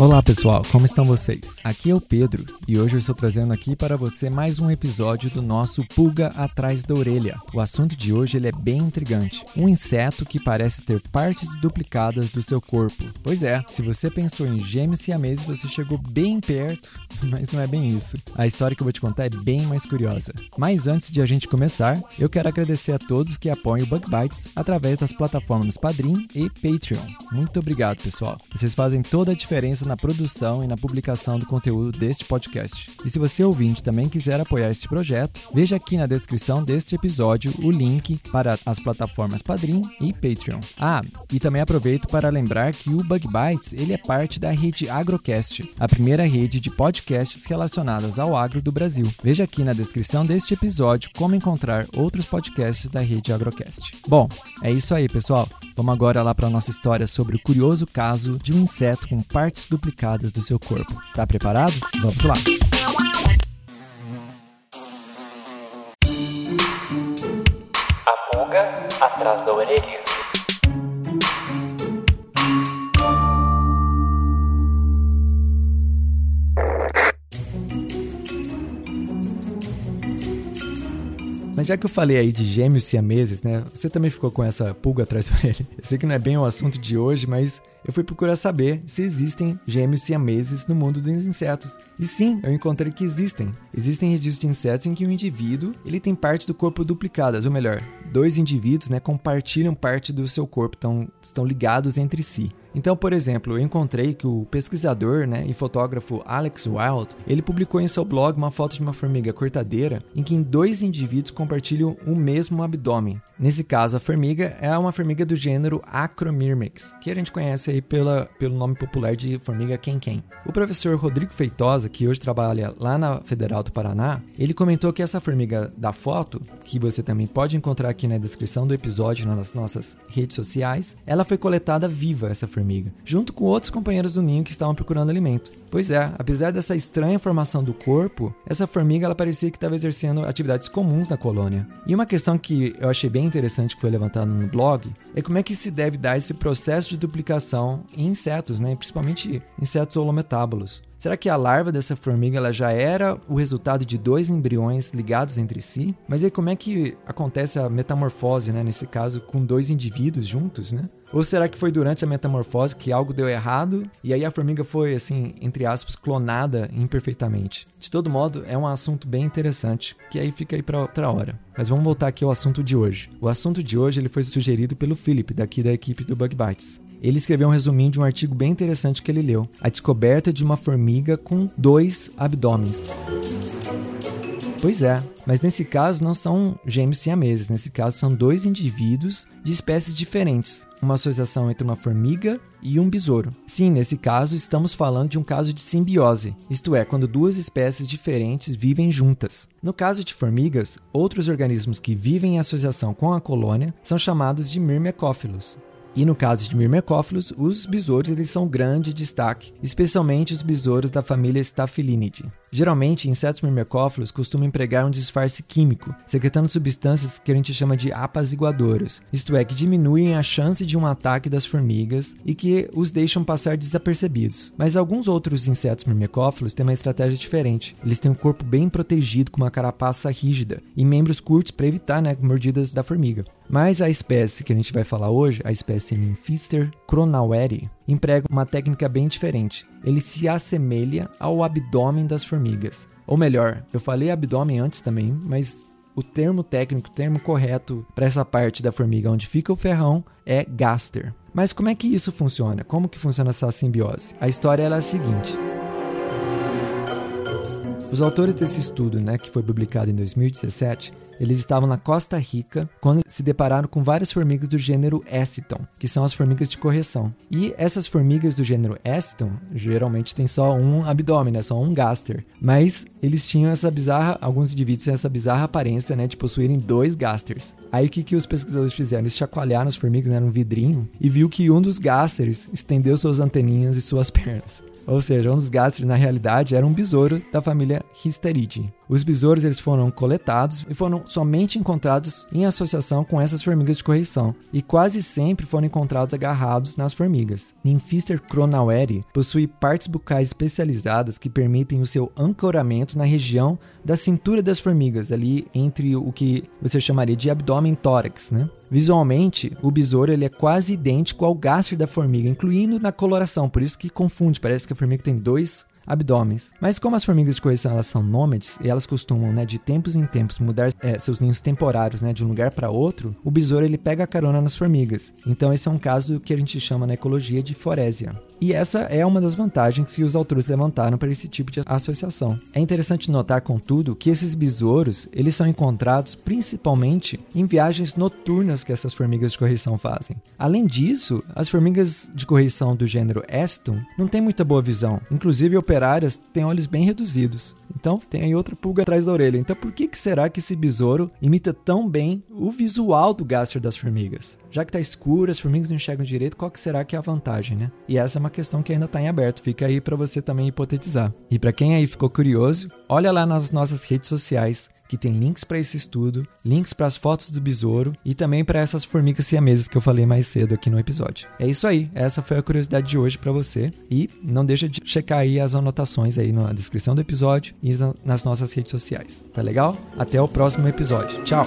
Olá pessoal, como estão vocês? Aqui é o Pedro e hoje eu estou trazendo aqui para você mais um episódio do nosso Pulga Atrás da Orelha. O assunto de hoje ele é bem intrigante. Um inseto que parece ter partes duplicadas do seu corpo. Pois é, se você pensou em gêmeos siameses, você chegou bem perto, mas não é bem isso. A história que eu vou te contar é bem mais curiosa. Mas antes de a gente começar, eu quero agradecer a todos que apoiam o Bug Bites através das plataformas Padrim e Patreon. Muito obrigado, pessoal. Vocês fazem toda a diferença na produção e na publicação do conteúdo deste podcast. E se você ouvinte também quiser apoiar este projeto, veja aqui na descrição deste episódio o link para as plataformas Padrim e Patreon. Ah, e também aproveito para lembrar que o Bug Bites ele é parte da rede Agrocast, a primeira rede de podcasts relacionadas ao agro do Brasil. Veja aqui na descrição deste episódio como encontrar outros podcasts da rede Agrocast. Bom, é isso aí, pessoal. Vamos agora lá para a nossa história sobre o curioso caso de um inseto com partes duplicadas do seu corpo. Tá preparado? Vamos lá! A pulga atrás da orelha. Mas já que eu falei aí de gêmeos siameses, né? Você também ficou com essa pulga atrás da orelha. Eu sei que não é bem o assunto de hoje, mas eu fui procurar saber se existem gêmeos siameses no mundo dos insetos. E sim, eu encontrei que existem. Existem registros de insetos em que o indivíduo ele tem partes do corpo duplicadas, ou melhor, dois indivíduos né, compartilham parte do seu corpo, tão, estão ligados entre si. Então, por exemplo, eu encontrei que o pesquisador né, e fotógrafo Alex Wild ele publicou em seu blog uma foto de uma formiga cortadeira em que dois indivíduos compartilham o mesmo abdômen. Nesse caso, a formiga é uma formiga do gênero Acromyrmex, que a gente conhece aí pela, pelo nome popular de formiga quem-quem. O professor Rodrigo Feitosa, que hoje trabalha lá na Federal do Paraná, ele comentou que essa formiga da foto, que você também pode encontrar aqui na descrição do episódio nas nossas redes sociais, ela foi coletada viva, essa formiga, junto com outros companheiros do ninho que estavam procurando alimento. Pois é, apesar dessa estranha formação do corpo, essa formiga ela parecia que estava exercendo atividades comuns na colônia. E uma questão que eu achei bem interessante que foi levantada no blog é como é que se deve dar esse processo de duplicação em insetos, né? principalmente insetos holometábulos. Será que a larva dessa formiga ela já era o resultado de dois embriões ligados entre si? Mas aí como é que acontece a metamorfose, né? nesse caso, com dois indivíduos juntos, né? Ou será que foi durante a metamorfose que algo deu errado e aí a formiga foi, assim, entre aspas, clonada imperfeitamente? De todo modo, é um assunto bem interessante, que aí fica aí para outra hora. Mas vamos voltar aqui ao assunto de hoje. O assunto de hoje ele foi sugerido pelo Philip, daqui da equipe do Bug Bites. Ele escreveu um resuminho de um artigo bem interessante que ele leu: A descoberta de uma formiga com dois abdômenes. Pois é, mas nesse caso não são gêmeos siameses, nesse caso são dois indivíduos de espécies diferentes, uma associação entre uma formiga e um besouro. Sim, nesse caso estamos falando de um caso de simbiose, isto é, quando duas espécies diferentes vivem juntas. No caso de formigas, outros organismos que vivem em associação com a colônia são chamados de mirmecófilos. E no caso de Myrmecófilos, os besouros eles são grande destaque, especialmente os besouros da família Staphylinidae. Geralmente, insetos myrmecófilos costumam empregar um disfarce químico, secretando substâncias que a gente chama de apaziguadoras, isto é, que diminuem a chance de um ataque das formigas e que os deixam passar desapercebidos. Mas alguns outros insetos myrmecófilos têm uma estratégia diferente. Eles têm um corpo bem protegido com uma carapaça rígida e membros curtos para evitar né, mordidas da formiga. Mas a espécie que a gente vai falar hoje, a espécie Nymphister cronaueri, emprega uma técnica bem diferente. Ele se assemelha ao abdômen das formigas. Ou melhor, eu falei abdômen antes também, mas o termo técnico, o termo correto para essa parte da formiga onde fica o ferrão é gaster. Mas como é que isso funciona? Como que funciona essa simbiose? A história é a seguinte. Os autores desse estudo, né, que foi publicado em 2017, eles estavam na Costa Rica quando se depararam com várias formigas do gênero Esciton, que são as formigas de correção. E essas formigas do gênero Esciton geralmente têm só um abdômen, né? só um gaster. Mas eles tinham essa bizarra, alguns indivíduos têm essa bizarra aparência né, de possuírem dois gasters. Aí o que, que os pesquisadores fizeram? Eles chacoalharam as formigas né, num vidrinho e viu que um dos gasters estendeu suas anteninhas e suas pernas. Ou seja, um dos gástries na realidade era um besouro da família Histeridae. Os besouros eles foram coletados e foram somente encontrados em associação com essas formigas de correição e quase sempre foram encontrados agarrados nas formigas. Nymphister cronaueri possui partes bucais especializadas que permitem o seu ancoramento na região da cintura das formigas, ali entre o que você chamaria de abdômen tórax, né? Visualmente, o besouro ele é quase idêntico ao gastro da formiga, incluindo na coloração, por isso que confunde, parece que a formiga tem dois abdômenes. Mas como as formigas de correção elas são nômades e elas costumam, né, de tempos em tempos mudar é, seus ninhos temporários, né, de um lugar para outro, o besouro ele pega a carona nas formigas. Então esse é um caso que a gente chama na ecologia de forésia. E essa é uma das vantagens que os autores levantaram para esse tipo de associação. É interessante notar, contudo, que esses besouros eles são encontrados principalmente em viagens noturnas que essas formigas de correição fazem. Além disso, as formigas de correição do gênero Eston não têm muita boa visão, inclusive operárias têm olhos bem reduzidos. Então tem aí outra pulga atrás da orelha. Então por que, que será que esse besouro imita tão bem o visual do gastro das formigas? Já que tá escuro, as formigas não enxergam direito, qual que será que é a vantagem, né? E essa é uma questão que ainda está em aberto, fica aí para você também hipotetizar. E para quem aí ficou curioso, olha lá nas nossas redes sociais que tem links para esse estudo, links para as fotos do besouro e também para essas formigas siameses que eu falei mais cedo aqui no episódio. É isso aí, essa foi a curiosidade de hoje para você e não deixa de checar aí as anotações aí na descrição do episódio e nas nossas redes sociais. Tá legal? Até o próximo episódio. Tchau.